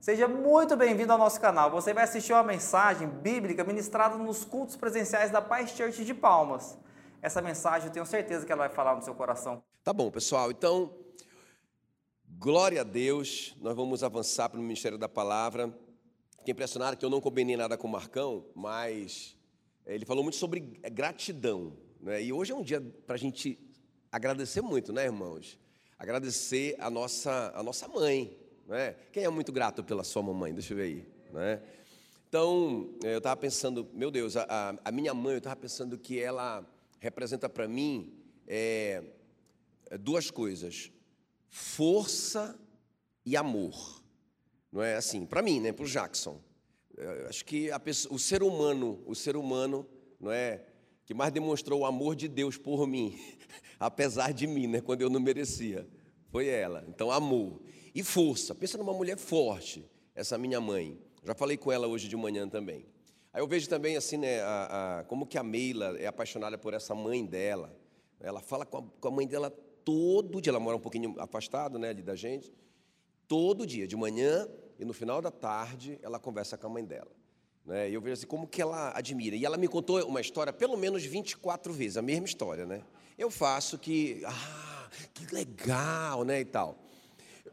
Seja muito bem-vindo ao nosso canal. Você vai assistir uma mensagem bíblica ministrada nos cultos presenciais da Paz Church de Palmas. Essa mensagem eu tenho certeza que ela vai falar no seu coração. Tá bom, pessoal. Então, glória a Deus. Nós vamos avançar para o Ministério da Palavra. Fiquei impressionado que eu não combinei nada com o Marcão, mas eh, ele falou muito sobre gratidão. Né? E hoje é um dia para a gente agradecer muito, né, irmãos? Agradecer a nossa, a nossa mãe. Né? Quem é muito grato pela sua mamãe? Deixa eu ver aí. Né? Então, eh, eu estava pensando, meu Deus, a, a minha mãe, eu estava pensando que ela representa para mim é, duas coisas: força e amor. Não é assim? Para mim, né? Para o Jackson. Eu acho que pessoa, o ser humano, o ser humano, não é, que mais demonstrou o amor de Deus por mim, apesar de mim, né? Quando eu não merecia, foi ela. Então, amor e força. Pensa numa mulher forte, essa minha mãe. Já falei com ela hoje de manhã também. Aí eu vejo também assim, né, a, a, como que a Meila é apaixonada por essa mãe dela. Ela fala com a, com a mãe dela todo dia, ela mora um pouquinho afastado, né, ali da gente. Todo dia, de manhã e no final da tarde, ela conversa com a mãe dela. Né? E eu vejo assim, como que ela admira. E ela me contou uma história, pelo menos 24 vezes, a mesma história, né? Eu faço que, ah, que legal, né, e tal.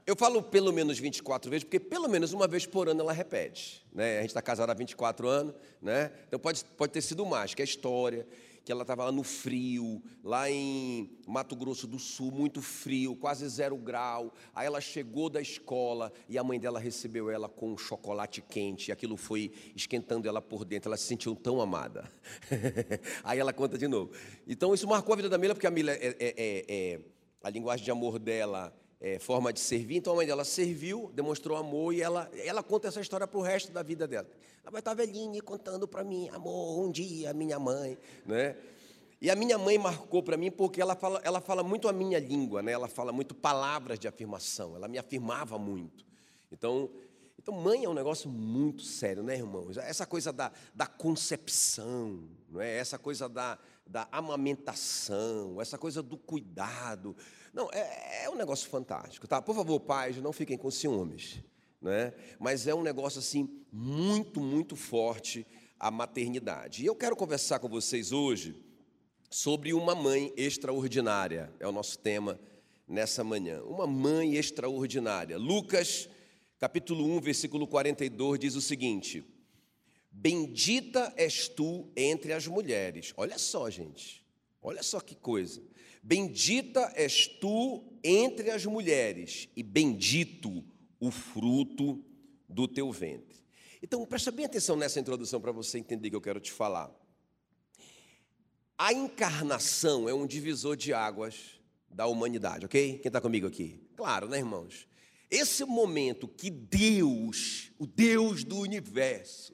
Eu falo pelo menos 24 vezes, porque pelo menos uma vez por ano ela repete. Né? A gente está casado há 24 anos, né? então pode, pode ter sido mais, que é a história, que ela estava lá no frio, lá em Mato Grosso do Sul, muito frio, quase zero grau. Aí ela chegou da escola e a mãe dela recebeu ela com um chocolate quente, e aquilo foi esquentando ela por dentro, ela se sentiu tão amada. Aí ela conta de novo. Então isso marcou a vida da Mila, porque a Mila, é, é, é, é a linguagem de amor dela é, forma de servir. Então a mãe dela serviu, demonstrou amor e ela, ela conta essa história para o resto da vida dela. Ela vai estar velhinha contando para mim, amor, um dia, minha mãe, né? E a minha mãe marcou para mim porque ela fala, ela fala muito a minha língua, né? Ela fala muito palavras de afirmação. Ela me afirmava muito. Então, então mãe é um negócio muito sério, né, irmãos? Essa coisa da, da concepção, não é? Essa coisa da, da amamentação, essa coisa do cuidado. Não, é, é um negócio fantástico, tá? Por favor, pais, não fiquem com ciúmes, né? Mas é um negócio assim muito, muito forte a maternidade. E eu quero conversar com vocês hoje sobre uma mãe extraordinária. É o nosso tema nessa manhã. Uma mãe extraordinária. Lucas, capítulo 1, versículo 42 diz o seguinte: Bendita és tu entre as mulheres. Olha só, gente. Olha só que coisa. Bendita és tu entre as mulheres, e bendito o fruto do teu ventre. Então, presta bem atenção nessa introdução para você entender o que eu quero te falar. A encarnação é um divisor de águas da humanidade, ok? Quem está comigo aqui? Claro, né, irmãos? Esse momento que Deus, o Deus do universo,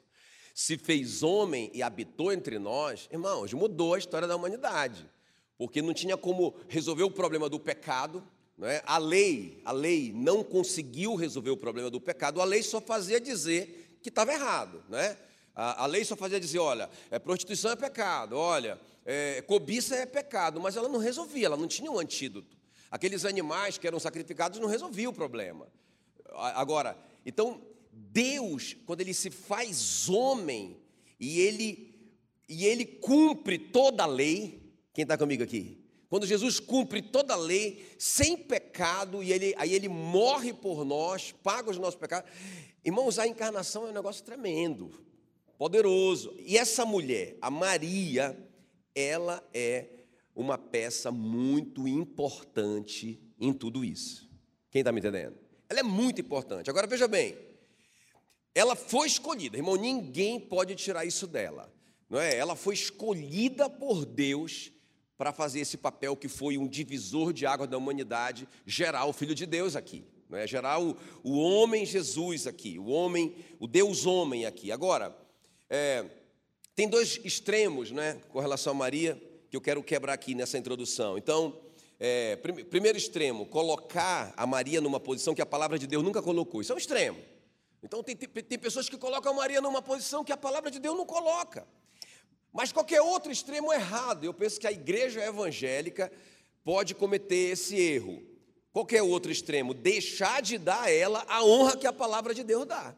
se fez homem e habitou entre nós, irmãos, mudou a história da humanidade porque não tinha como resolver o problema do pecado. Né? A lei, a lei não conseguiu resolver o problema do pecado. A lei só fazia dizer que estava errado, né? A, a, lei só fazia dizer, olha, é, prostituição é pecado, olha, é, cobiça é pecado, mas ela não resolvia, ela não tinha um antídoto. Aqueles animais que eram sacrificados não resolviam o problema. Agora, então Deus, quando ele se faz homem e ele e ele cumpre toda a lei, quem está comigo aqui? Quando Jesus cumpre toda a lei, sem pecado, e ele, aí ele morre por nós, paga os nossos pecados. Irmãos, a encarnação é um negócio tremendo, poderoso. E essa mulher, a Maria, ela é uma peça muito importante em tudo isso. Quem está me entendendo? Ela é muito importante. Agora veja bem, ela foi escolhida, irmão, ninguém pode tirar isso dela. Não é? Ela foi escolhida por Deus para fazer esse papel que foi um divisor de água da humanidade, gerar o Filho de Deus aqui, né? gerar o, o homem Jesus aqui, o homem, o Deus homem aqui. Agora, é, tem dois extremos né, com relação a Maria que eu quero quebrar aqui nessa introdução. Então, é, prim, primeiro extremo, colocar a Maria numa posição que a palavra de Deus nunca colocou. Isso é um extremo. Então, tem, tem, tem pessoas que colocam a Maria numa posição que a palavra de Deus não coloca. Mas qualquer outro extremo errado, eu penso que a igreja evangélica pode cometer esse erro. Qual é o outro extremo? Deixar de dar a ela a honra que a palavra de Deus dá.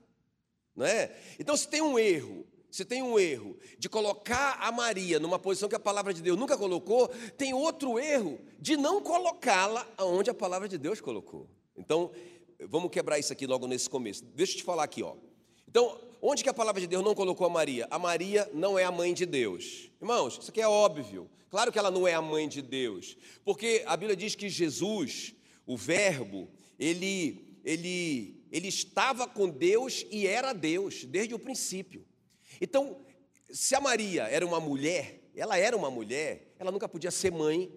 Não é? Então, se tem um erro, se tem um erro de colocar a Maria numa posição que a palavra de Deus nunca colocou, tem outro erro de não colocá-la aonde a palavra de Deus colocou. Então, vamos quebrar isso aqui logo nesse começo. Deixa eu te falar aqui, ó. Então, onde que a palavra de Deus não colocou a Maria? A Maria não é a mãe de Deus. Irmãos, isso aqui é óbvio. Claro que ela não é a mãe de Deus, porque a Bíblia diz que Jesus, o Verbo, ele, ele, ele estava com Deus e era Deus desde o princípio. Então, se a Maria era uma mulher, ela era uma mulher, ela nunca podia ser mãe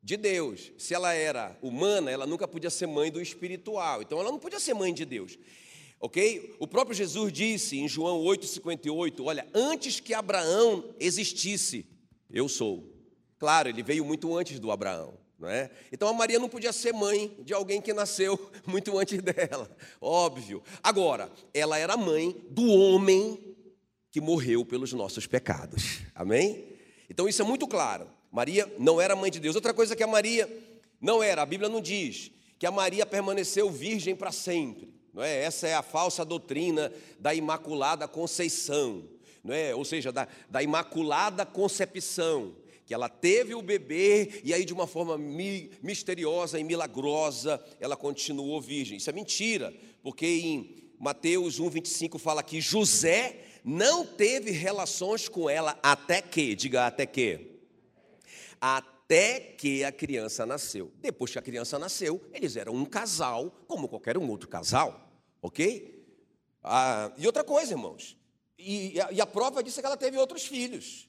de Deus. Se ela era humana, ela nunca podia ser mãe do espiritual. Então, ela não podia ser mãe de Deus. Ok? O próprio Jesus disse em João 8,58: Olha, antes que Abraão existisse, eu sou. Claro, ele veio muito antes do Abraão. Não é? Então a Maria não podia ser mãe de alguém que nasceu muito antes dela, óbvio. Agora, ela era mãe do homem que morreu pelos nossos pecados. Amém? Então isso é muito claro. Maria não era mãe de Deus. Outra coisa que a Maria não era, a Bíblia não diz que a Maria permaneceu virgem para sempre. Não é? Essa é a falsa doutrina da Imaculada Conceição, não é? ou seja, da, da Imaculada Concepção, que ela teve o bebê e aí de uma forma mi, misteriosa e milagrosa ela continuou virgem. Isso é mentira, porque em Mateus 1,25 fala que José não teve relações com ela até que, diga até que, até que a criança nasceu. Depois que a criança nasceu, eles eram um casal, como qualquer um outro casal, ok? Ah, e outra coisa, irmãos, e, a, e, a, prova disso é que ela teve outros filhos,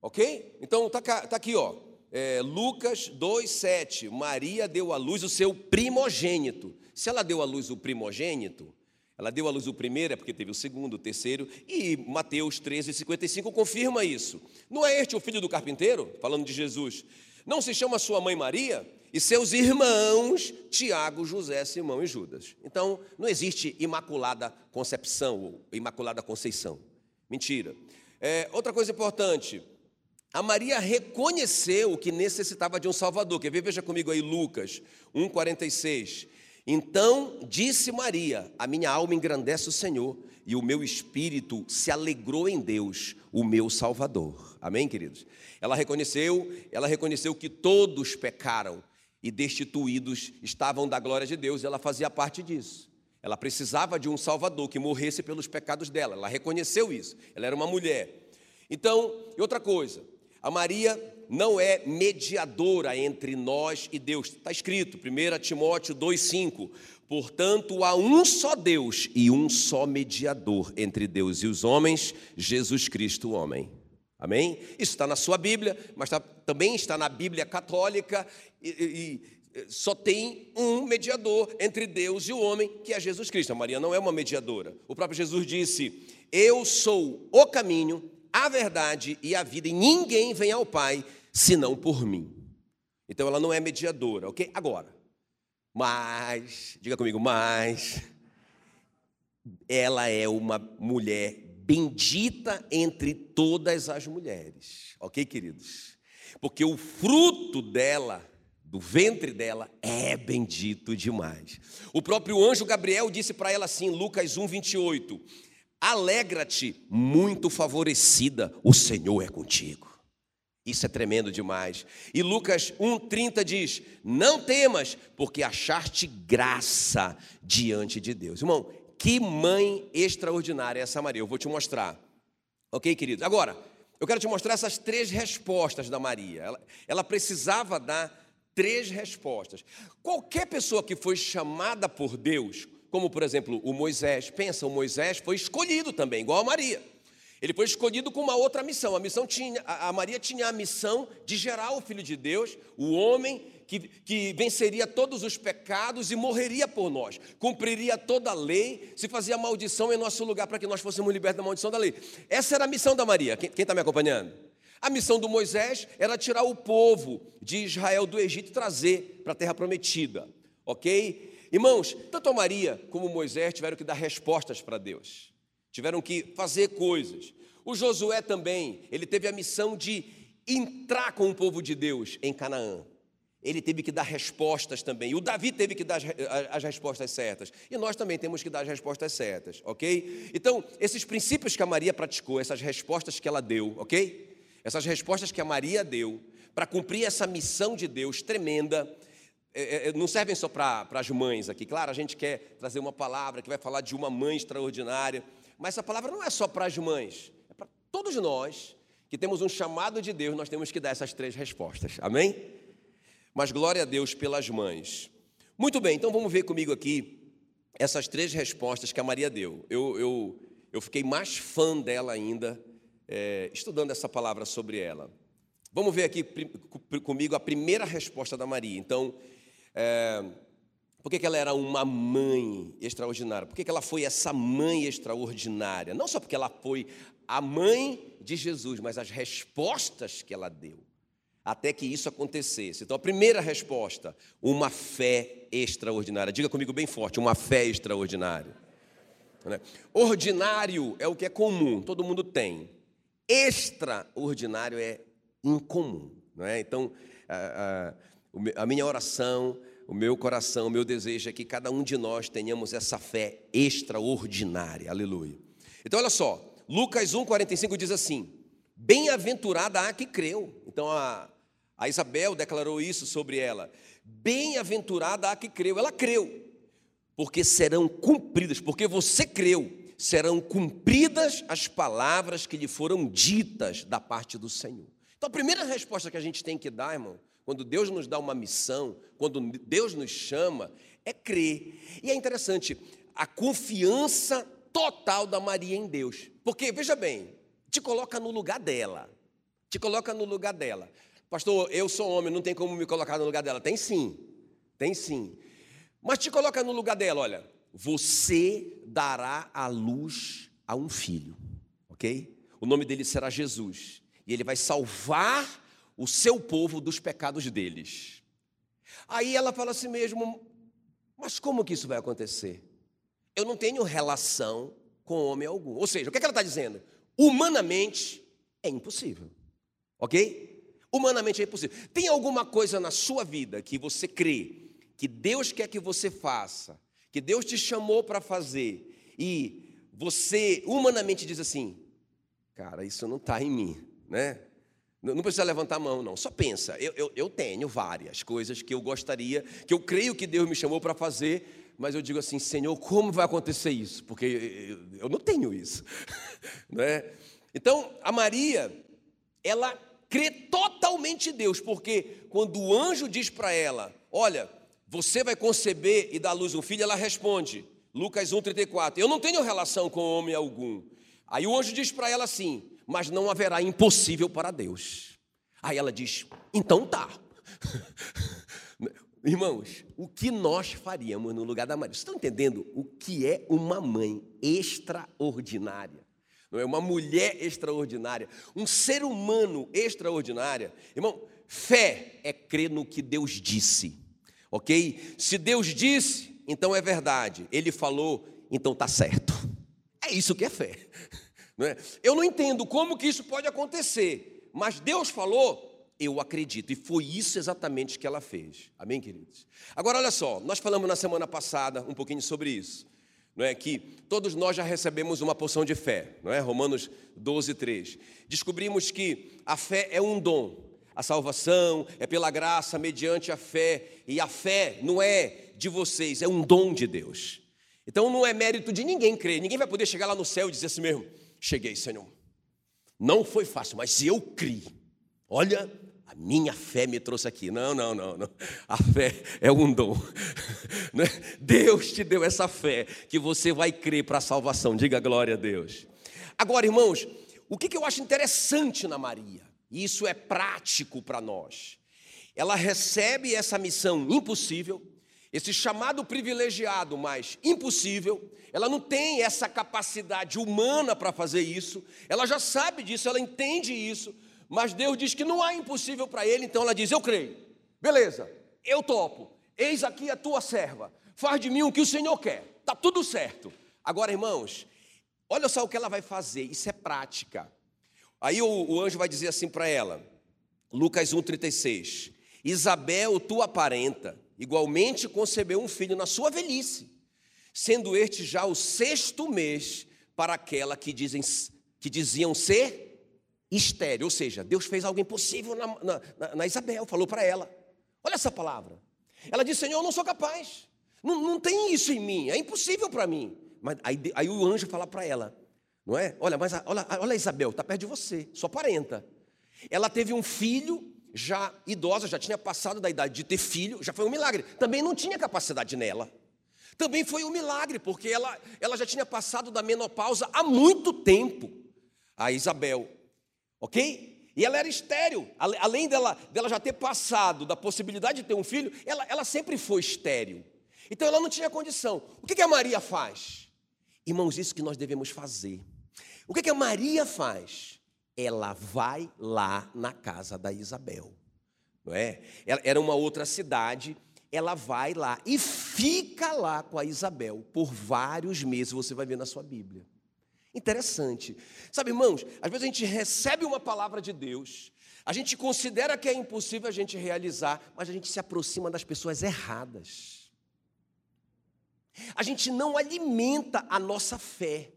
ok? Então tá, tá aqui, ó, é, Lucas 2,7, Maria deu à luz o seu primogênito. Se ela deu à luz o primogênito, ela deu à luz o primeiro, é porque teve o segundo, o terceiro, e Mateus 13, 55 confirma isso. Não é este o filho do carpinteiro, falando de Jesus? Não se chama sua mãe Maria? E seus irmãos, Tiago, José, Simão e Judas. Então, não existe imaculada concepção ou imaculada conceição. Mentira. É, outra coisa importante, a Maria reconheceu que necessitava de um Salvador. Quer ver? Veja comigo aí Lucas 1,46. Então disse Maria: A minha alma engrandece o Senhor, e o meu espírito se alegrou em Deus, o meu Salvador. Amém, queridos? Ela reconheceu, ela reconheceu que todos pecaram e destituídos estavam da glória de Deus, e ela fazia parte disso. Ela precisava de um Salvador que morresse pelos pecados dela. Ela reconheceu isso. Ela era uma mulher. Então, e outra coisa, a Maria não é mediadora entre nós e Deus. Está escrito, 1 Timóteo 2,5. Portanto, há um só Deus e um só mediador entre Deus e os homens, Jesus Cristo, o homem. Amém? Isso está na sua Bíblia, mas está, também está na Bíblia católica e, e, e só tem um mediador entre Deus e o homem, que é Jesus Cristo. A Maria não é uma mediadora. O próprio Jesus disse: Eu sou o caminho, a verdade e a vida, e ninguém vem ao Pai senão por mim. Então ela não é mediadora, ok? Agora, mas, diga comigo, mas, ela é uma mulher bendita entre todas as mulheres, ok, queridos? Porque o fruto dela, do ventre dela, é bendito demais. O próprio anjo Gabriel disse para ela assim, Lucas 1, 28. Alegra-te, muito favorecida, o Senhor é contigo. Isso é tremendo demais. E Lucas 1,30 diz: Não temas, porque achaste graça diante de Deus. Irmão, que mãe extraordinária é essa Maria. Eu vou te mostrar. Ok, queridos? Agora, eu quero te mostrar essas três respostas da Maria. Ela, ela precisava dar três respostas. Qualquer pessoa que foi chamada por Deus, como por exemplo o Moisés, pensa, o Moisés foi escolhido também, igual a Maria. Ele foi escolhido com uma outra missão. A missão tinha, a Maria tinha a missão de gerar o Filho de Deus, o homem que, que venceria todos os pecados e morreria por nós, cumpriria toda a lei, se fazia maldição em nosso lugar para que nós fôssemos libertos da maldição da lei. Essa era a missão da Maria. Quem está me acompanhando? A missão do Moisés era tirar o povo de Israel do Egito e trazer para a terra prometida. Ok? Irmãos, tanto Maria como Moisés tiveram que dar respostas para Deus, tiveram que fazer coisas. O Josué também, ele teve a missão de entrar com o povo de Deus em Canaã. ele teve que dar respostas também. O Davi teve que dar as, as, respostas certas. E nós também temos que dar as respostas certas, ok? Então, esses princípios que a Maria praticou, essas respostas que ela deu, ok? Essas respostas que a Maria deu para cumprir essa missão de Deus tremenda, é, é, não servem só para as mães aqui. Claro, a gente quer trazer uma palavra que vai falar de uma mãe extraordinária, mas essa palavra não é só para as mães, é para todos nós que temos um chamado de Deus, nós temos que dar essas três respostas. Amém? mas glória a Deus pelas mães. Muito bem, então vamos ver comigo aqui essas três respostas que a Maria deu. Eu, eu, eu fiquei mais fã dela ainda, é, estudando essa palavra sobre ela. Vamos ver aqui comigo a primeira resposta da Maria. Então, é, por que, que, ela era uma mãe extraordinária? Por que, que ela foi essa mãe extraordinária? Não só porque ela foi a mãe de Jesus, mas as respostas que ela deu até que isso acontecesse. Então, a primeira resposta, uma fé extraordinária. Diga comigo bem forte, uma fé extraordinária. Né? Ordinário é o que é comum, todo mundo tem. Extraordinário é incomum. Não é? Então, a minha oração, o meu coração, o meu desejo é que cada um de nós tenhamos essa fé extraordinária. Aleluia. Então, olha só, Lucas 1,45 diz assim: Bem-aventurada a que creu. Então, a, a Isabel declarou isso sobre ela. Bem-aventurada a que creu. Ela creu, porque serão cumpridas, porque você creu, serão cumpridas as palavras que lhe foram ditas da parte do Senhor. Então, a primeira resposta que a gente tem que dar, irmão, quando Deus nos dá uma missão, quando Deus nos chama, é crer. E é interessante, a confiança total da Maria em Deus. Porque, veja bem, te coloca no lugar dela. Te coloca no lugar dela. Pastor, eu sou homem, não tem como me colocar no lugar dela. Tem sim, tem sim. Mas te coloca no lugar dela, olha. Você dará a luz a um filho, ok? O nome dele será Jesus. E ele vai salvar o seu povo dos pecados deles. Aí ela fala assim mesmo: Mas como que isso vai acontecer? Eu não tenho relação com homem algum. Ou seja, o que, é que ela está dizendo? Humanamente é impossível, ok? Humanamente é impossível. Tem alguma coisa na sua vida que você crê que Deus quer que você faça, que Deus te chamou para fazer, e você humanamente diz assim: cara, isso não está em mim, né? Não precisa levantar a mão, não. Só pensa. Eu, eu, eu tenho várias coisas que eu gostaria, que eu creio que Deus me chamou para fazer, mas eu digo assim, Senhor, como vai acontecer isso? Porque eu, eu não tenho isso, né? Então, a Maria, ela crê totalmente em Deus, porque quando o anjo diz para ela: Olha, você vai conceber e dar à luz um filho, ela responde, Lucas 1,34: Eu não tenho relação com homem algum. Aí o anjo diz para ela assim: Mas não haverá impossível para Deus. Aí ela diz: Então tá. Irmãos, o que nós faríamos no lugar da Maria? Vocês estão entendendo o que é uma mãe extraordinária? não é? Uma mulher extraordinária, um ser humano extraordinário. Irmão, fé é crer no que Deus disse, ok? Se Deus disse, então é verdade. Ele falou, então está certo. É isso que é fé. Não é? Eu não entendo como que isso pode acontecer, mas Deus falou, eu acredito. E foi isso exatamente que ela fez. Amém, queridos? Agora, olha só, nós falamos na semana passada um pouquinho sobre isso não é que todos nós já recebemos uma porção de fé, não é? Romanos 12, 3. Descobrimos que a fé é um dom. A salvação é pela graça, mediante a fé, e a fé não é de vocês, é um dom de Deus. Então não é mérito de ninguém crer, ninguém vai poder chegar lá no céu e dizer assim mesmo: cheguei, Senhor. Não foi fácil, mas eu criei. Olha, a minha fé me trouxe aqui. Não, não, não, não. A fé é um dom. Né? Deus te deu essa fé que você vai crer para a salvação. Diga glória a Deus. Agora, irmãos, o que eu acho interessante na Maria, e isso é prático para nós, ela recebe essa missão impossível, esse chamado privilegiado, mas impossível, ela não tem essa capacidade humana para fazer isso, ela já sabe disso, ela entende isso, mas Deus diz que não há impossível para ele, então ela diz: Eu creio, beleza, eu topo, eis aqui a tua serva, faz de mim o que o Senhor quer, está tudo certo. Agora, irmãos, olha só o que ela vai fazer, isso é prática. Aí o, o anjo vai dizer assim para ela, Lucas 1,36: Isabel, tua parenta, igualmente concebeu um filho na sua velhice, sendo este já o sexto mês para aquela que, dizem, que diziam ser estéreo. Ou seja, Deus fez algo impossível na, na, na Isabel, falou para ela. Olha essa palavra. Ela disse: Senhor, eu não sou capaz. Não, não tem isso em mim, é impossível para mim. Mas aí, aí, o anjo fala para ela, não é? Olha, mas olha, olha Isabel, está perto de você, sua parenta. Ela teve um filho já idosa, já tinha passado da idade de ter filho, já foi um milagre. Também não tinha capacidade nela. Também foi um milagre, porque ela, ela já tinha passado da menopausa há muito tempo, a Isabel, ok? E ela era estéril, além dela, dela já ter passado da possibilidade de ter um filho, ela, ela sempre foi estéril. Então ela não tinha condição. O que, que a Maria faz? Irmãos, isso que nós devemos fazer. O que, que a Maria faz? Ela vai lá na casa da Isabel, não é? Era uma outra cidade, ela vai lá e fica lá com a Isabel por vários meses, você vai ver na sua Bíblia. Interessante. Sabe, irmãos, às vezes a gente recebe uma palavra de Deus, a gente considera que é impossível a gente realizar, mas a gente se aproxima das pessoas erradas. A gente não alimenta a nossa fé.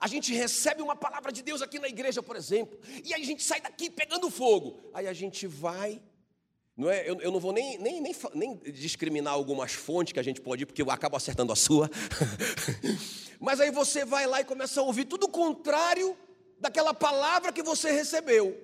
A gente recebe uma palavra de Deus aqui na igreja, por exemplo, e aí a gente sai daqui pegando fogo. Aí a gente vai. Não é, eu, eu não vou nem, nem, nem, nem discriminar algumas fontes que a gente pode ir, porque eu acabo acertando a sua. Mas aí você vai lá e começa a ouvir tudo o contrário daquela palavra que você recebeu.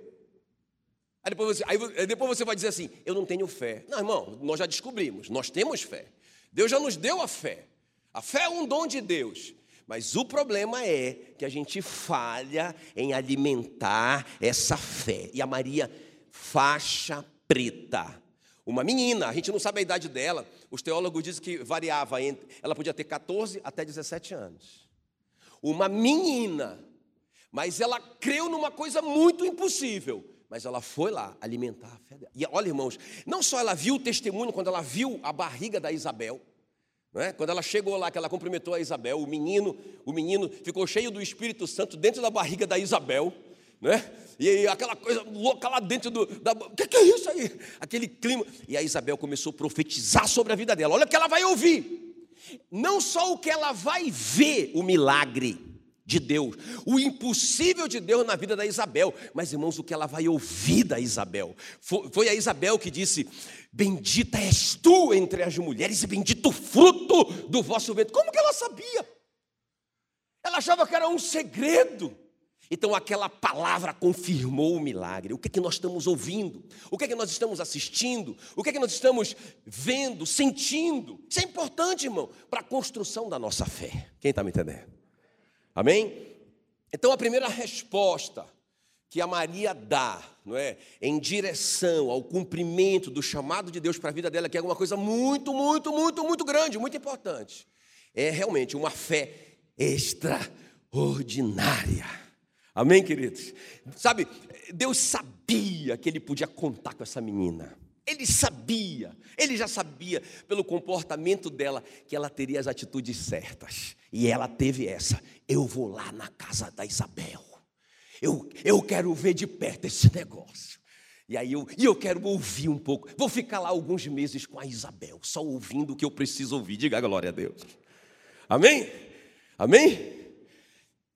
Aí depois, você, aí depois você vai dizer assim: Eu não tenho fé. Não, irmão, nós já descobrimos, nós temos fé. Deus já nos deu a fé. A fé é um dom de Deus. Mas o problema é que a gente falha em alimentar essa fé. E a Maria, faixa preta. Uma menina, a gente não sabe a idade dela, os teólogos dizem que variava entre. Ela podia ter 14 até 17 anos. Uma menina, mas ela creu numa coisa muito impossível. Mas ela foi lá alimentar a fé dela. E olha, irmãos, não só ela viu o testemunho quando ela viu a barriga da Isabel, é? Quando ela chegou lá, que ela cumprimentou a Isabel, o menino, o menino ficou cheio do Espírito Santo dentro da barriga da Isabel, né? E aquela coisa louca lá dentro do. Da, o que é isso aí? Aquele clima. E a Isabel começou a profetizar sobre a vida dela. Olha o que ela vai ouvir. Não só o que ela vai ver, o milagre de Deus, o impossível de Deus na vida da Isabel. Mas, irmãos, o que ela vai ouvir da Isabel? Foi a Isabel que disse: Bendita és tu entre as mulheres, e bendito o fruto do vosso ventre. Como que ela sabia? Ela achava que era um segredo. Então aquela palavra confirmou o milagre. O que é que nós estamos ouvindo? O que é que nós estamos assistindo? O que é que nós estamos vendo, sentindo? Isso é importante, irmão, para a construção da nossa fé. Quem está me entendendo? Amém? Então a primeira resposta que a Maria dá, não é, em direção ao cumprimento do chamado de Deus para a vida dela, que é uma coisa muito, muito, muito, muito grande, muito importante, é realmente uma fé extraordinária. Amém, queridos? Sabe, Deus sabia que ele podia contar com essa menina. Ele sabia, ele já sabia pelo comportamento dela que ela teria as atitudes certas. E ela teve essa. Eu vou lá na casa da Isabel. Eu, eu quero ver de perto esse negócio. E aí eu, e eu quero ouvir um pouco. Vou ficar lá alguns meses com a Isabel, só ouvindo o que eu preciso ouvir. Diga a glória a Deus. Amém? Amém?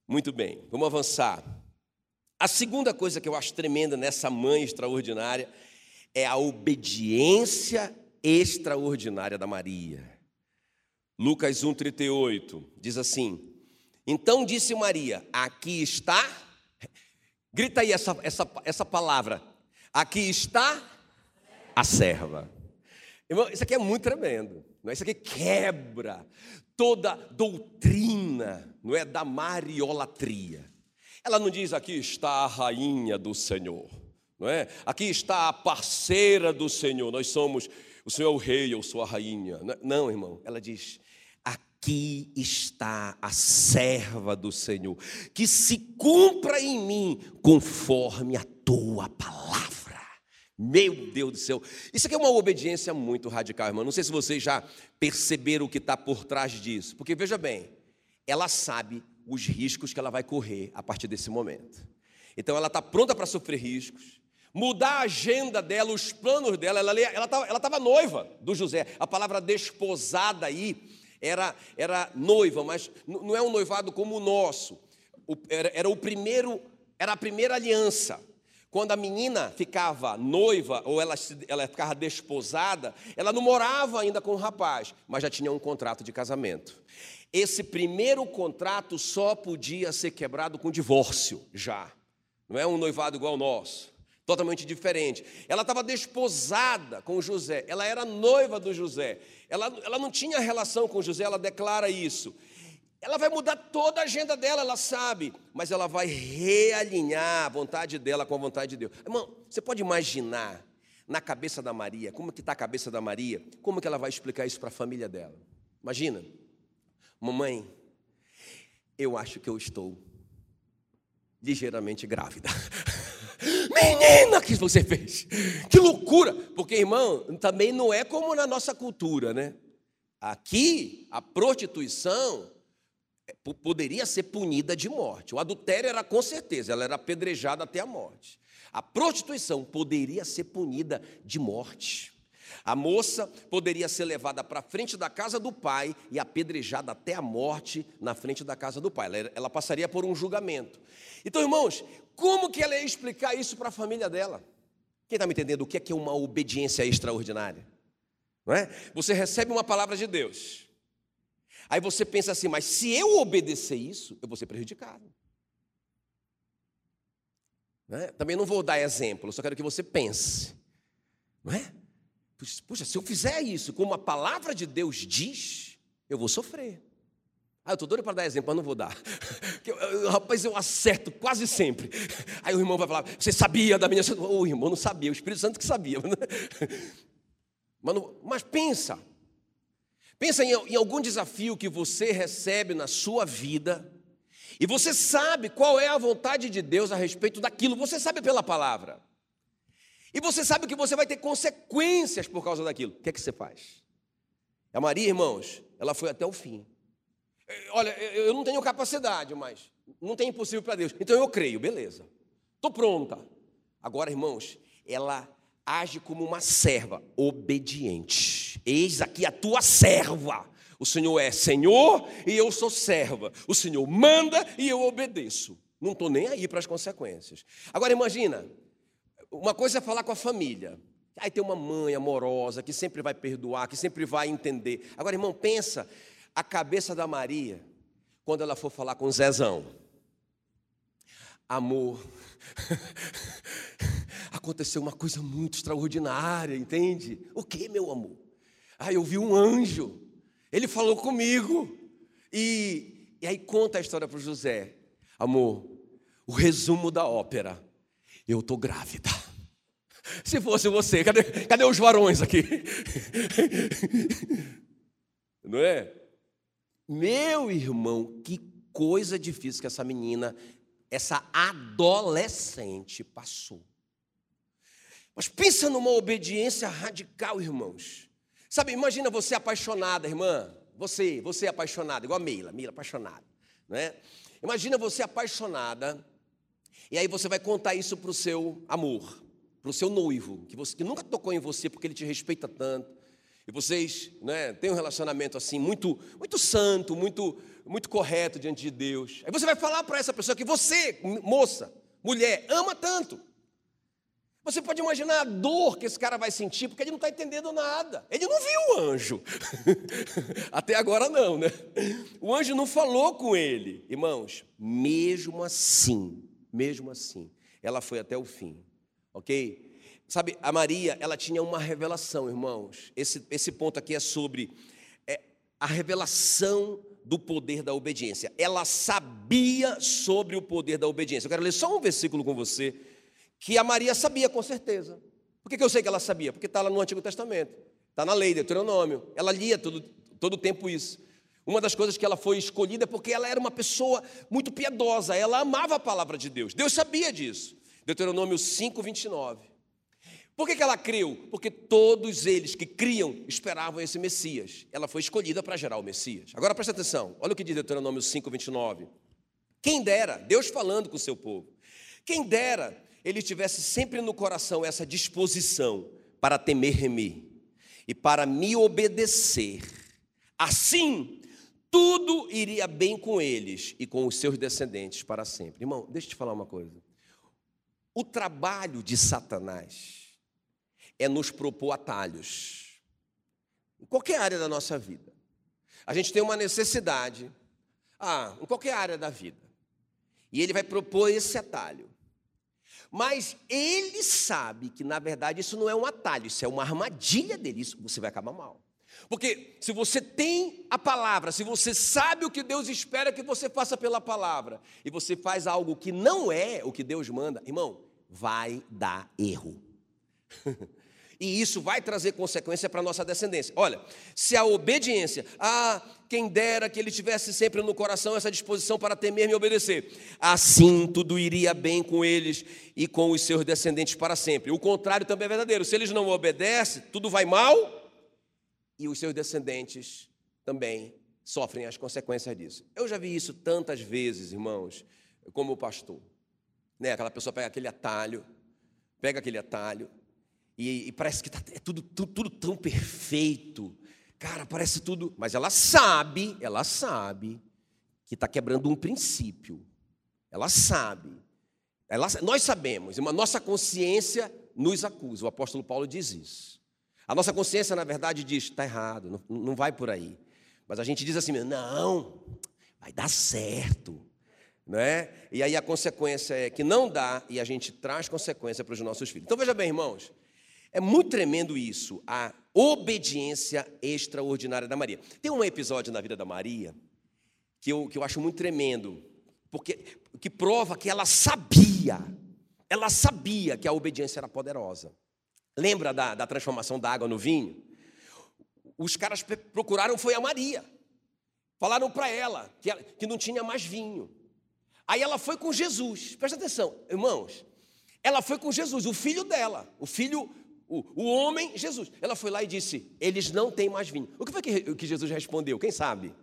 Muito bem, vamos avançar. A segunda coisa que eu acho tremenda nessa mãe extraordinária é a obediência extraordinária da Maria. Lucas 1,38 diz assim: Então disse Maria: Aqui está, grita aí essa, essa, essa palavra, aqui está a serva. Irmão, isso aqui é muito tremendo, não é? Isso aqui quebra toda doutrina, não é, da mariolatria. Ela não diz aqui está a rainha do Senhor não é? Aqui está a parceira do Senhor, nós somos, o Senhor é o rei, eu sou a rainha. Não, irmão, ela diz: aqui está a serva do Senhor, que se cumpra em mim conforme a tua palavra. Meu Deus do céu, isso aqui é uma obediência muito radical, irmão. Não sei se vocês já perceberam o que está por trás disso, porque veja bem, ela sabe os riscos que ela vai correr a partir desse momento. Então ela está pronta para sofrer riscos, mudar a agenda dela, os planos dela. Ela estava ela noiva do José. A palavra desposada aí era, era noiva, mas não é um noivado como o nosso. O, era, era o primeiro, era a primeira aliança. Quando a menina ficava noiva ou ela, ela ficava desposada, ela não morava ainda com o rapaz, mas já tinha um contrato de casamento. Esse primeiro contrato só podia ser quebrado com divórcio, já. Não é um noivado igual ao nosso totalmente diferente. Ela estava desposada com José, ela era noiva do José. Ela, ela não tinha relação com José, ela declara isso. Ela vai mudar toda a agenda dela, ela sabe, mas ela vai realinhar a vontade dela com a vontade de Deus. Irmão, você pode imaginar na cabeça da Maria, como que está a cabeça da Maria, como que ela vai explicar isso para a família dela? Imagina, mamãe, eu acho que eu estou ligeiramente grávida. Menina, que você fez? Que loucura! Porque, irmão, também não é como na nossa cultura, né? Aqui, a prostituição é, poderia ser punida de morte. O adultério era com certeza, ela era apedrejada até a morte. A prostituição poderia ser punida de morte. A moça poderia ser levada para frente da casa do pai e apedrejada até a morte na frente da casa do pai. Ela, ela passaria por um julgamento. Então, irmãos, como que ela ia explicar isso para a família dela? Quem está me entendendo o que é, que é uma obediência extraordinária? Não é? Você recebe uma palavra de Deus. Aí você pensa assim, mas se eu obedecer isso, eu vou ser prejudicado. Não é? Também não vou dar exemplo, só quero que você pense. Não é? Puxa, se eu fizer isso como a palavra de Deus diz, eu vou sofrer. Ah, eu estou doido para dar exemplo, mas não vou dar. Eu, eu, rapaz, eu acerto quase sempre. Aí o irmão vai falar: Você sabia da minha. O oh, irmão não sabia, o Espírito Santo que sabia. Mas, não, mas pensa. Pensa em, em algum desafio que você recebe na sua vida. E você sabe qual é a vontade de Deus a respeito daquilo. Você sabe pela palavra. E você sabe que você vai ter consequências por causa daquilo. O que é que você faz? A Maria, irmãos, ela foi até o fim. Olha, eu não tenho capacidade, mas não tem impossível para Deus. Então eu creio, beleza. Estou pronta. Agora, irmãos, ela age como uma serva obediente. Eis aqui a tua serva. O Senhor é Senhor e eu sou serva. O Senhor manda e eu obedeço. Não estou nem aí para as consequências. Agora imagina, uma coisa é falar com a família. Aí tem uma mãe amorosa que sempre vai perdoar, que sempre vai entender. Agora, irmão, pensa a cabeça da Maria quando ela for falar com Zezão. Amor, aconteceu uma coisa muito extraordinária, entende? O que, meu amor? Ah, eu vi um anjo, ele falou comigo. E, e aí conta a história para o José. Amor, o resumo da ópera. Eu estou grávida. Se fosse você, cadê, cadê os varões aqui? Não é? Meu irmão, que coisa difícil que essa menina, essa adolescente passou. Mas pensa numa obediência radical, irmãos. Sabe, imagina você apaixonada, irmã. Você, você apaixonada, igual a Meila, Meila apaixonada, não é? Imagina você apaixonada, e aí você vai contar isso para o seu amor para o seu noivo, que, você, que nunca tocou em você porque ele te respeita tanto, e vocês né, têm um relacionamento assim muito, muito santo, muito, muito correto diante de Deus. Aí você vai falar para essa pessoa que você, moça, mulher, ama tanto. Você pode imaginar a dor que esse cara vai sentir, porque ele não está entendendo nada. Ele não viu o anjo. Até agora não, né? O anjo não falou com ele. Irmãos, mesmo assim, mesmo assim, ela foi até o fim ok? Sabe, a Maria, ela tinha uma revelação, irmãos. Esse, esse ponto aqui é sobre é, a revelação do poder da obediência. Ela sabia sobre o poder da obediência. Eu quero ler só um versículo com você, que a Maria sabia com certeza. Por que, que eu sei que ela sabia? Porque está lá no Antigo Testamento, está na lei, Deuteronômio. Ela lia todo, todo o tempo isso. Uma das coisas que ela foi escolhida é porque ela era uma pessoa muito piedosa, ela amava a palavra de Deus. Deus sabia disso. Deuteronômio 5, 29. Por que, que ela creu? Porque todos eles que criam esperavam esse Messias. Ela foi escolhida para gerar o Messias. Agora presta atenção, olha o que diz Deuteronômio 5, 29. Quem dera, Deus falando com o seu povo, quem dera ele tivesse sempre no coração essa disposição para temer-me e para me obedecer, assim tudo iria bem com eles e com os seus descendentes para sempre. Irmão, deixa eu te falar uma coisa. O trabalho de Satanás é nos propor atalhos, em qualquer área da nossa vida. A gente tem uma necessidade, ah, em qualquer área da vida, e ele vai propor esse atalho. Mas ele sabe que, na verdade, isso não é um atalho, isso é uma armadilha dele, isso você vai acabar mal. Porque se você tem a palavra, se você sabe o que Deus espera que você faça pela palavra, e você faz algo que não é o que Deus manda, irmão, vai dar erro. e isso vai trazer consequência para a nossa descendência. Olha, se a obediência, ah, quem dera que ele tivesse sempre no coração essa disposição para temer e obedecer, assim tudo iria bem com eles e com os seus descendentes para sempre. O contrário também é verdadeiro. Se eles não obedecem, tudo vai mal e os seus descendentes também sofrem as consequências disso. Eu já vi isso tantas vezes, irmãos, como pastor. Né? Aquela pessoa pega aquele atalho, pega aquele atalho, e, e parece que tá, é tudo, tudo, tudo tão perfeito. Cara, parece tudo. Mas ela sabe, ela sabe que está quebrando um princípio. Ela sabe. Ela, nós sabemos, uma nossa consciência nos acusa. O apóstolo Paulo diz isso. A nossa consciência, na verdade, diz: está errado, não, não vai por aí. Mas a gente diz assim: não, vai dar certo. Não é? E aí a consequência é que não dá e a gente traz consequência para os nossos filhos. Então veja bem, irmãos, é muito tremendo isso, a obediência extraordinária da Maria. Tem um episódio na vida da Maria que eu, que eu acho muito tremendo, porque que prova que ela sabia, ela sabia que a obediência era poderosa. Lembra da, da transformação da água no vinho? Os caras procuraram foi a Maria. Falaram para ela que, ela que não tinha mais vinho. Aí ela foi com Jesus. Presta atenção, irmãos. Ela foi com Jesus, o filho dela, o filho o, o homem, Jesus. Ela foi lá e disse: Eles não têm mais vinho. O que foi que, que Jesus respondeu? Quem sabe?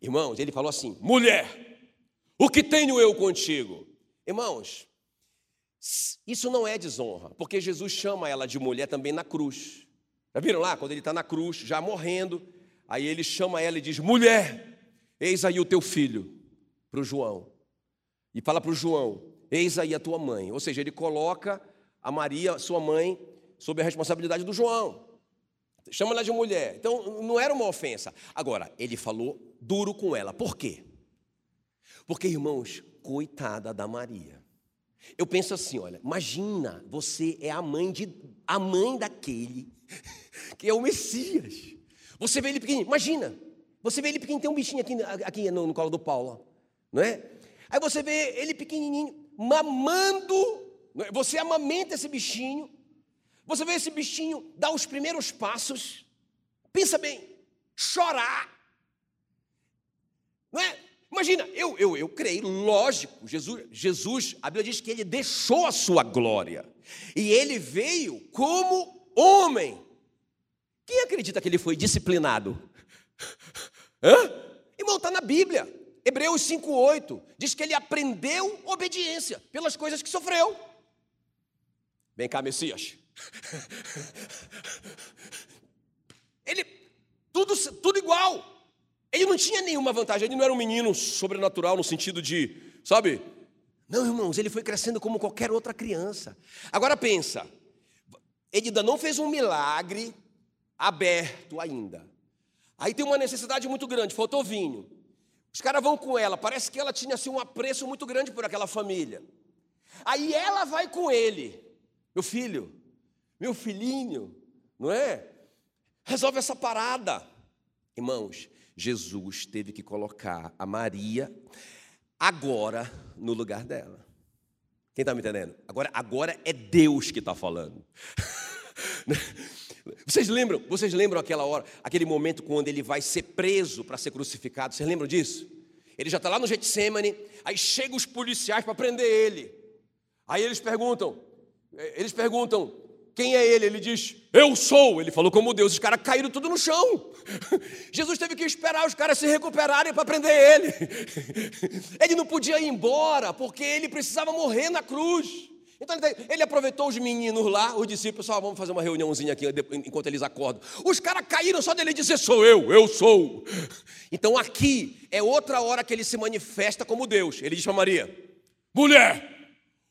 Irmãos, ele falou assim: Mulher, o que tenho eu contigo? Irmãos, isso não é desonra, porque Jesus chama ela de mulher também na cruz. Já viram lá? Quando ele está na cruz, já morrendo, aí ele chama ela e diz: Mulher, eis aí o teu filho, para o João. E fala para o João: Eis aí a tua mãe. Ou seja, ele coloca a Maria, sua mãe, sob a responsabilidade do João. Chama ela de mulher. Então, não era uma ofensa. Agora, ele falou duro com ela. Por quê? Porque, irmãos, coitada da Maria. Eu penso assim, olha, imagina, você é a mãe de a mãe daquele que é o Messias. Você vê ele pequenininho, imagina. Você vê ele pequenininho, tem um bichinho aqui, aqui no, no colo do Paulo, não é? Aí você vê ele pequenininho, mamando, é? você amamenta esse bichinho, você vê esse bichinho dar os primeiros passos, pensa bem, chorar, não é? Imagina, eu, eu, eu creio, lógico, Jesus, Jesus, a Bíblia diz que ele deixou a sua glória, e ele veio como homem. Quem acredita que ele foi disciplinado? Hã? Irmão, está na Bíblia. Hebreus 5,8 diz que ele aprendeu obediência pelas coisas que sofreu. Vem cá, Messias. Ele, tudo, tudo igual. Ele não tinha nenhuma vantagem, ele não era um menino sobrenatural no sentido de, sabe? Não, irmãos, ele foi crescendo como qualquer outra criança. Agora pensa, ele ainda não fez um milagre aberto ainda. Aí tem uma necessidade muito grande, faltou vinho. Os caras vão com ela, parece que ela tinha assim, um apreço muito grande por aquela família. Aí ela vai com ele, meu filho, meu filhinho, não é? Resolve essa parada. Irmãos, Jesus teve que colocar a Maria agora no lugar dela. Quem está me entendendo? Agora, agora é Deus que está falando. Vocês lembram? Vocês lembram aquela hora, aquele momento quando ele vai ser preso para ser crucificado? Vocês lembram disso? Ele já está lá no Getsemane, aí chegam os policiais para prender ele. Aí eles perguntam, eles perguntam, quem é ele? Ele diz, eu sou. Ele falou como Deus, os caras caíram tudo no chão. Jesus teve que esperar os caras se recuperarem para prender ele. Ele não podia ir embora, porque ele precisava morrer na cruz. Então ele aproveitou os meninos lá, os discípulos, vamos fazer uma reuniãozinha aqui enquanto eles acordam. Os caras caíram só dele dizer: sou eu, eu sou. Então aqui é outra hora que ele se manifesta como Deus. Ele diz para Maria: mulher,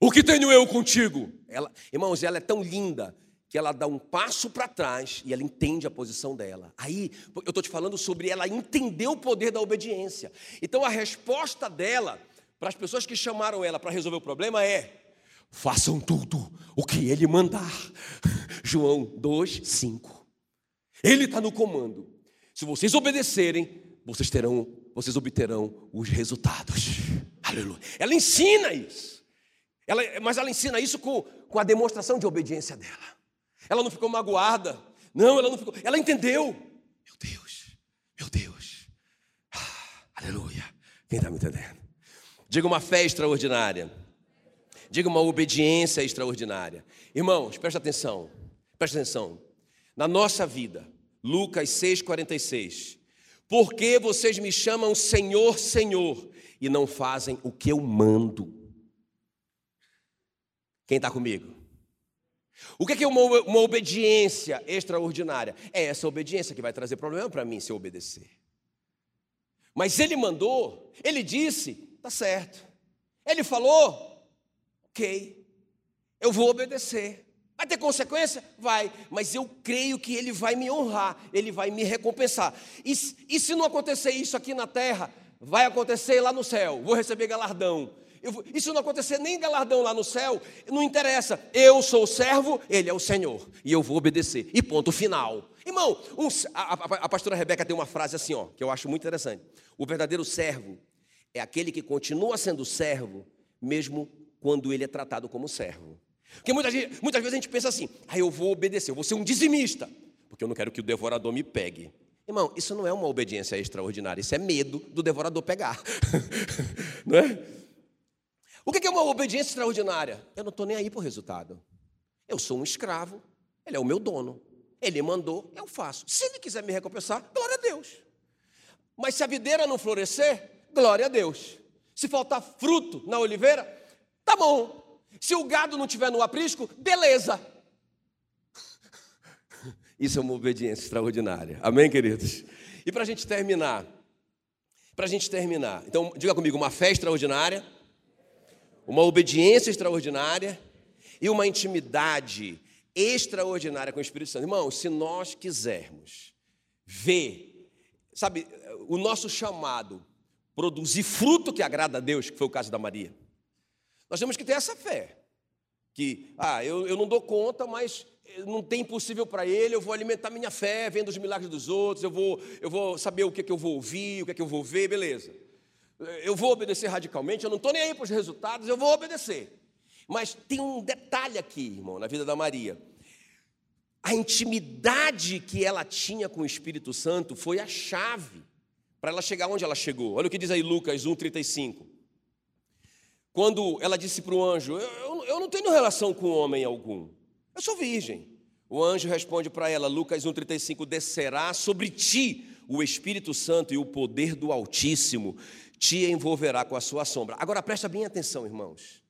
o que tenho eu contigo? Ela, irmãos, ela é tão linda que ela dá um passo para trás e ela entende a posição dela. Aí, eu estou te falando sobre ela entender o poder da obediência. Então, a resposta dela para as pessoas que chamaram ela para resolver o problema é: façam tudo o que ele mandar. João 2, 5. Ele está no comando. Se vocês obedecerem, vocês terão, vocês obterão os resultados. Aleluia. Ela ensina isso. Ela, mas ela ensina isso com, com a demonstração de obediência dela. Ela não ficou magoada. Não, ela não ficou. Ela entendeu. Meu Deus, meu Deus. Ah, aleluia. Quem está me entendendo? Diga uma fé extraordinária. Diga uma obediência extraordinária. Irmãos, presta atenção. Presta atenção. Na nossa vida, Lucas 6,46. Por que vocês me chamam Senhor, Senhor, e não fazem o que eu mando? Quem está comigo? O que é uma, uma obediência extraordinária? É essa obediência que vai trazer problema para mim se eu obedecer. Mas ele mandou, ele disse, tá certo. Ele falou, ok, eu vou obedecer. Vai ter consequência? Vai, mas eu creio que ele vai me honrar, ele vai me recompensar. E, e se não acontecer isso aqui na terra, vai acontecer lá no céu, vou receber galardão. Isso não acontecer nem galardão lá no céu, não interessa. Eu sou o servo, ele é o Senhor. E eu vou obedecer. E ponto final. Irmão, um, a, a, a pastora Rebeca tem uma frase assim, ó, que eu acho muito interessante. O verdadeiro servo é aquele que continua sendo servo, mesmo quando ele é tratado como servo. Porque muitas, muitas vezes a gente pensa assim: ah, eu vou obedecer, eu vou ser um dizimista, porque eu não quero que o devorador me pegue. Irmão, isso não é uma obediência extraordinária, isso é medo do devorador pegar. não é? O que é uma obediência extraordinária? Eu não estou nem aí para o resultado. Eu sou um escravo, ele é o meu dono. Ele mandou, eu faço. Se ele quiser me recompensar, glória a Deus. Mas se a videira não florescer, glória a Deus. Se faltar fruto na oliveira, tá bom. Se o gado não tiver no aprisco, beleza. Isso é uma obediência extraordinária. Amém, queridos? E para a gente terminar, para a gente terminar, então diga comigo, uma fé extraordinária uma obediência extraordinária e uma intimidade extraordinária com o Espírito Santo. Irmão, se nós quisermos ver, sabe, o nosso chamado produzir fruto que agrada a Deus, que foi o caso da Maria, nós temos que ter essa fé. Que, ah, eu, eu não dou conta, mas não tem impossível para ele, eu vou alimentar minha fé, vendo os milagres dos outros, eu vou, eu vou saber o que, é que eu vou ouvir, o que, é que eu vou ver, beleza eu vou obedecer radicalmente, eu não estou nem aí para os resultados, eu vou obedecer. Mas tem um detalhe aqui, irmão, na vida da Maria. A intimidade que ela tinha com o Espírito Santo foi a chave para ela chegar onde ela chegou. Olha o que diz aí Lucas 1,35. Quando ela disse para o anjo: eu, eu não tenho relação com homem algum, eu sou virgem. O anjo responde para ela, Lucas 1,35: Descerá sobre ti o Espírito Santo e o poder do Altíssimo te envolverá com a sua sombra. Agora presta bem atenção, irmãos.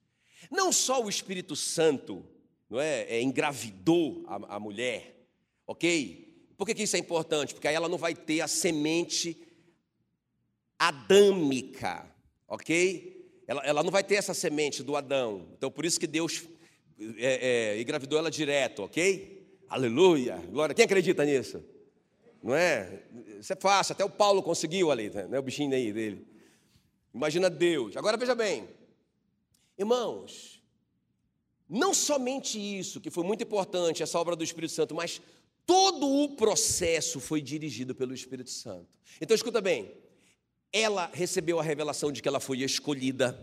Não só o Espírito Santo não é, é engravidou a, a, mulher, ok? Por que, que isso é importante? Porque aí ela não vai ter a semente adâmica, ok? Ela, ela não vai ter essa semente do Adão. Então por isso que Deus é, é, engravidou ela direto, ok? Aleluia, glória. Quem acredita nisso? Não é? Isso é fácil, até o Paulo conseguiu ali, né? o bichinho aí dele. Imagina Deus. Agora veja bem, irmãos, não somente isso, que foi muito importante, essa obra do Espírito Santo, mas todo o processo foi dirigido pelo Espírito Santo. Então escuta bem, ela recebeu a revelação de que ela foi escolhida.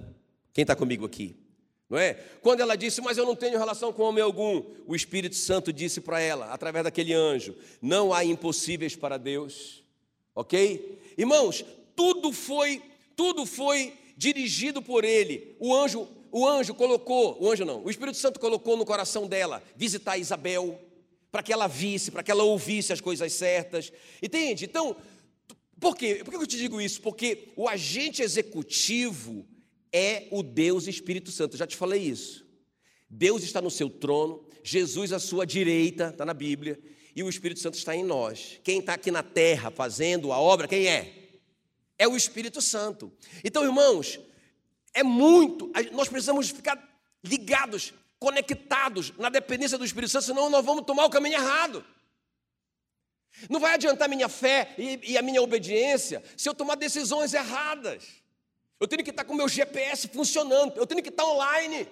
Quem está comigo aqui? Não é? Quando ela disse, mas eu não tenho relação com homem algum, o Espírito Santo disse para ela, através daquele anjo: não há impossíveis para Deus, ok? Irmãos, tudo foi tudo foi dirigido por ele. O anjo o anjo colocou, o anjo não, o Espírito Santo colocou no coração dela visitar Isabel, para que ela visse, para que ela ouvisse as coisas certas. Entende? Então, por quê? Por que eu te digo isso? Porque o agente executivo é o Deus Espírito Santo. Eu já te falei isso. Deus está no seu trono, Jesus à sua direita, está na Bíblia, e o Espírito Santo está em nós. Quem está aqui na terra fazendo a obra, quem é? É o Espírito Santo. Então, irmãos, é muito, nós precisamos ficar ligados, conectados na dependência do Espírito Santo, senão nós vamos tomar o caminho errado. Não vai adiantar minha fé e, e a minha obediência se eu tomar decisões erradas. Eu tenho que estar com o meu GPS funcionando, eu tenho que estar online.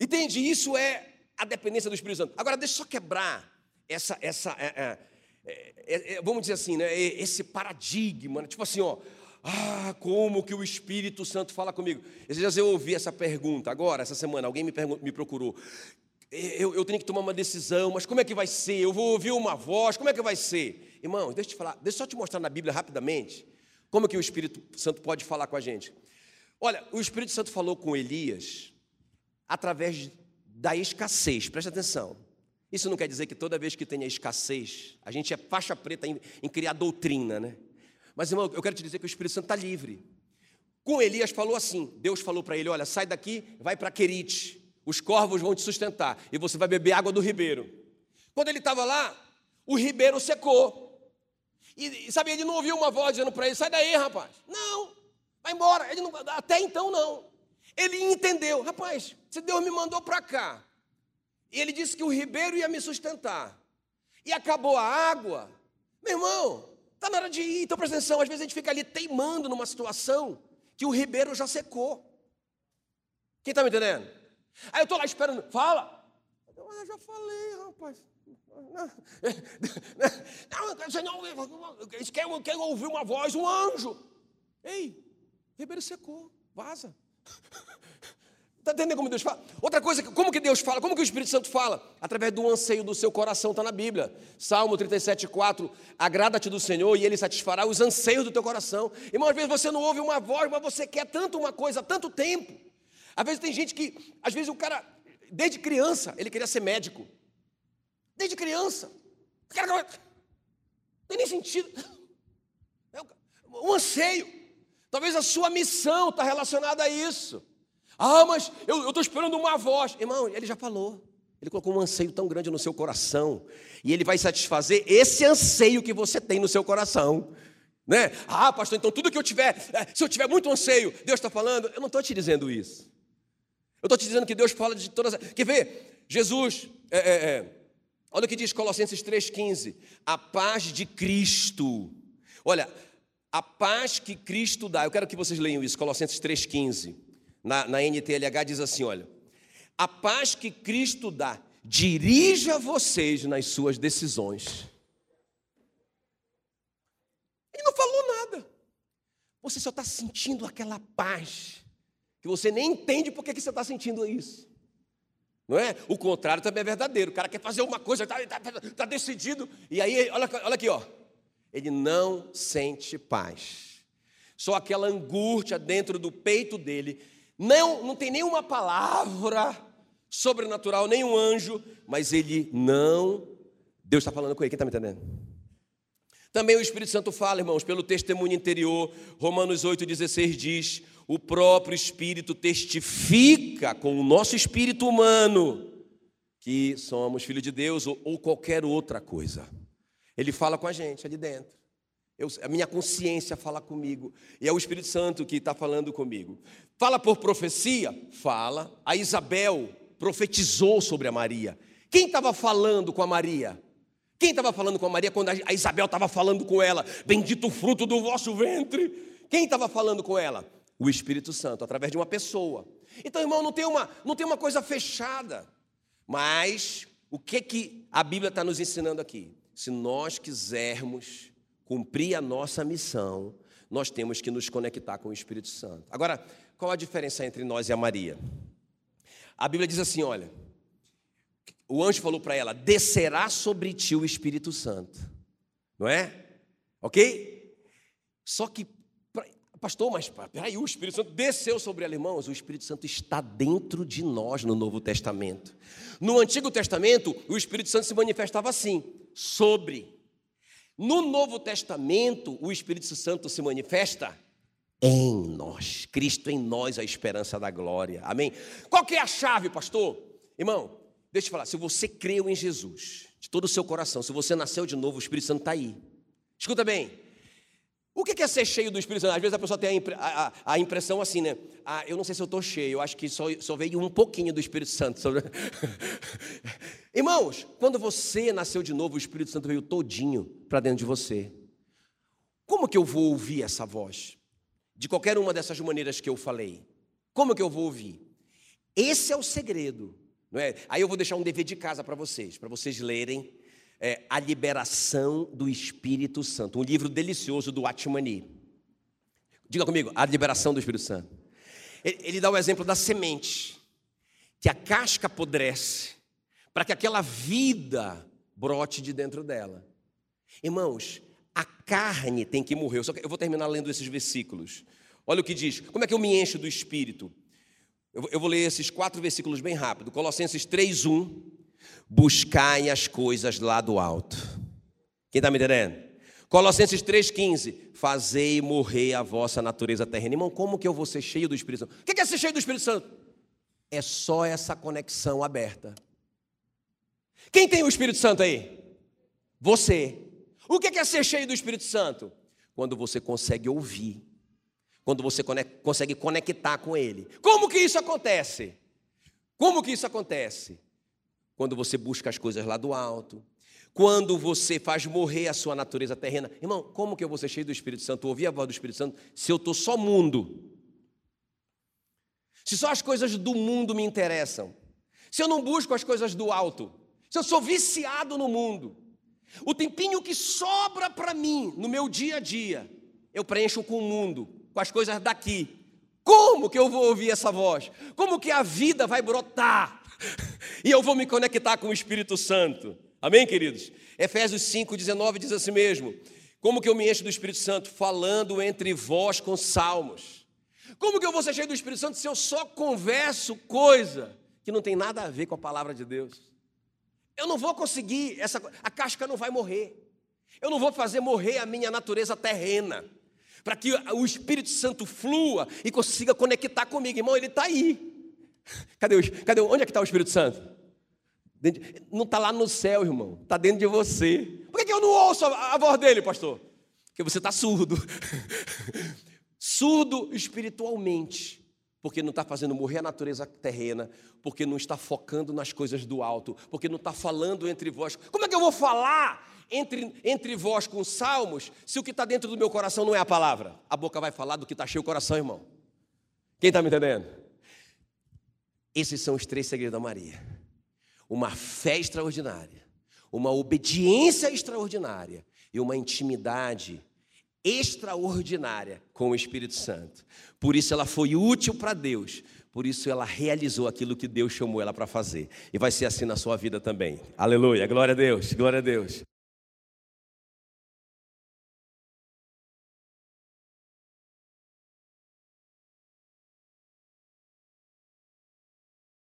Entende? Isso é a dependência do Espírito Santo. Agora, deixa eu só quebrar essa, essa é, é, é, é vamos dizer assim, né, esse paradigma, né? tipo assim, ó, ah, como que o Espírito Santo fala comigo? Esses dias eu ouvi essa pergunta, agora, essa semana, alguém me, me procurou. Eu, eu, tenho que tomar uma decisão, mas como é que vai ser? Eu vou ouvir uma voz, como é que vai ser? Irmão, deixa eu te falar, deixa eu só te mostrar na Bíblia rapidamente como que o Espírito Santo pode falar com a gente. Olha, o Espírito Santo falou com Elias através da escassez, presta atenção. Isso não quer dizer que toda vez que tenha escassez, a gente é faixa preta em, em criar doutrina, né? Mas, irmão, eu quero te dizer que o Espírito Santo está livre. Com Elias falou assim: Deus falou para ele: Olha, sai daqui, vai para Querite, os corvos vão te sustentar e você vai beber água do ribeiro. Quando ele estava lá, o ribeiro secou. E, sabe, ele não ouviu uma voz dizendo para ele: Sai daí, rapaz. Não, vai embora. Não, até então, não. Ele entendeu: Rapaz, se Deus me mandou para cá, e ele disse que o ribeiro ia me sustentar, e acabou a água, meu irmão, Está na hora de ir. Então presta atenção, às vezes a gente fica ali teimando numa situação que o ribeiro já secou. Quem está me entendendo? Aí eu estou lá esperando, fala. Eu ah, já falei, rapaz. Não, eles querem, querem ouvir uma voz, um anjo. Ei, ribeiro secou, vaza. Está entendendo como Deus fala? Outra coisa, como que Deus fala? Como que o Espírito Santo fala? Através do anseio do seu coração, está na Bíblia. Salmo 37, 4. Agrada-te do Senhor e Ele satisfará os anseios do teu coração. Irmão, às vezes você não ouve uma voz, mas você quer tanto uma coisa há tanto tempo. Às vezes tem gente que, às vezes o cara, desde criança, ele queria ser médico. Desde criança. O cara não tem nem sentido. É um anseio. Talvez a sua missão está relacionada a isso. Ah, mas eu estou esperando uma voz. Irmão, ele já falou. Ele colocou um anseio tão grande no seu coração. E ele vai satisfazer esse anseio que você tem no seu coração. Né? Ah, pastor, então tudo que eu tiver, eh, se eu tiver muito anseio, Deus está falando. Eu não estou te dizendo isso. Eu estou te dizendo que Deus fala de todas. Quer ver? Jesus, é, é, é. olha o que diz Colossenses 3,15: a paz de Cristo. Olha, a paz que Cristo dá. Eu quero que vocês leiam isso, Colossenses 3,15 na, na NTLH diz assim: olha, a paz que Cristo dá, dirija vocês nas suas decisões. Ele não falou nada. Você só está sentindo aquela paz, que você nem entende por que você está sentindo isso. Não é? O contrário também é verdadeiro. O cara quer fazer uma coisa, está tá, tá, tá decidido, e aí, olha, olha aqui, ó. Ele não sente paz. Só aquela angústia dentro do peito dele não, não tem nenhuma palavra sobrenatural, nenhum anjo, mas ele não. Deus está falando com ele, quem está me entendendo? Também o Espírito Santo fala, irmãos, pelo testemunho interior, Romanos 8,16 diz: o próprio Espírito testifica com o nosso espírito humano que somos filhos de Deus ou, ou qualquer outra coisa. Ele fala com a gente ali dentro. Eu, a minha consciência fala comigo. E é o Espírito Santo que está falando comigo. Fala por profecia? Fala. A Isabel profetizou sobre a Maria. Quem estava falando com a Maria? Quem estava falando com a Maria quando a Isabel estava falando com ela? Bendito o fruto do vosso ventre. Quem estava falando com ela? O Espírito Santo, através de uma pessoa. Então, irmão, não tem uma, não tem uma coisa fechada. Mas o que, que a Bíblia está nos ensinando aqui? Se nós quisermos cumprir a nossa missão, nós temos que nos conectar com o Espírito Santo. Agora, qual a diferença entre nós e a Maria? A Bíblia diz assim: olha, o anjo falou para ela: descerá sobre ti o Espírito Santo, não é? Ok? Só que Pastor, mas peraí, o Espírito Santo desceu sobre ela, irmãos. O Espírito Santo está dentro de nós no Novo Testamento. No Antigo Testamento, o Espírito Santo se manifestava assim, sobre. No Novo Testamento, o Espírito Santo se manifesta em nós. Cristo em nós, a esperança da glória. Amém? Qual que é a chave, pastor? Irmão, deixa eu te falar. Se você creu em Jesus, de todo o seu coração, se você nasceu de novo, o Espírito Santo está aí. Escuta bem. O que é ser cheio do Espírito Santo? Às vezes a pessoa tem a, a, a impressão assim, né? Ah, eu não sei se eu estou cheio, eu acho que só, só veio um pouquinho do Espírito Santo. Irmãos, quando você nasceu de novo, o Espírito Santo veio todinho para dentro de você. Como que eu vou ouvir essa voz? De qualquer uma dessas maneiras que eu falei. Como que eu vou ouvir? Esse é o segredo. Não é? Aí eu vou deixar um dever de casa para vocês, para vocês lerem é, A Liberação do Espírito Santo, um livro delicioso do Atmani. Diga comigo, A Liberação do Espírito Santo. Ele, ele dá o exemplo da semente, que a casca apodrece, para que aquela vida brote de dentro dela. Irmãos, a carne tem que morrer. Eu, eu vou terminar lendo esses versículos. Olha o que diz. Como é que eu me encho do Espírito? Eu, eu vou ler esses quatro versículos bem rápido. Colossenses 3, 1 buscai as coisas lá do alto. Quem está me entendendo? Colossenses 3,15, fazei morrer a vossa natureza terrena. Irmão, como que eu vou ser cheio do Espírito Santo? O que é ser cheio do Espírito Santo? É só essa conexão aberta. Quem tem o Espírito Santo aí? Você. O que é ser cheio do Espírito Santo? Quando você consegue ouvir, quando você consegue conectar com Ele. Como que isso acontece? Como que isso acontece? Quando você busca as coisas lá do alto, quando você faz morrer a sua natureza terrena. Irmão, como que eu vou ser cheio do Espírito Santo, ouvir a voz do Espírito Santo, se eu estou só mundo? Se só as coisas do mundo me interessam, se eu não busco as coisas do alto, se eu sou viciado no mundo, o tempinho que sobra para mim no meu dia a dia, eu preencho com o mundo, com as coisas daqui. Como que eu vou ouvir essa voz? Como que a vida vai brotar? e eu vou me conectar com o Espírito Santo. Amém, queridos? Efésios 5, 19 diz assim mesmo: Como que eu me encho do Espírito Santo? Falando entre vós com salmos. Como que eu vou ser cheio do Espírito Santo se eu só converso coisa que não tem nada a ver com a palavra de Deus? Eu não vou conseguir, essa, a casca não vai morrer. Eu não vou fazer morrer a minha natureza terrena. Para que o Espírito Santo flua e consiga conectar comigo. Irmão, ele está aí. Cadê, o, cadê onde é que está o Espírito Santo? Não está lá no céu, irmão. Está dentro de você. Por que, que eu não ouço a, a voz dele, pastor? Porque você está surdo. surdo espiritualmente. Porque não está fazendo morrer a natureza terrena. Porque não está focando nas coisas do alto. Porque não está falando entre vós. Como é que eu vou falar entre, entre vós com salmos se o que está dentro do meu coração não é a palavra? A boca vai falar do que está cheio o coração, irmão. Quem está me entendendo? Esses são os três segredos da Maria: uma fé extraordinária, uma obediência extraordinária e uma intimidade extraordinária com o Espírito Santo. Por isso ela foi útil para Deus, por isso ela realizou aquilo que Deus chamou ela para fazer. E vai ser assim na sua vida também. Aleluia, glória a Deus, glória a Deus.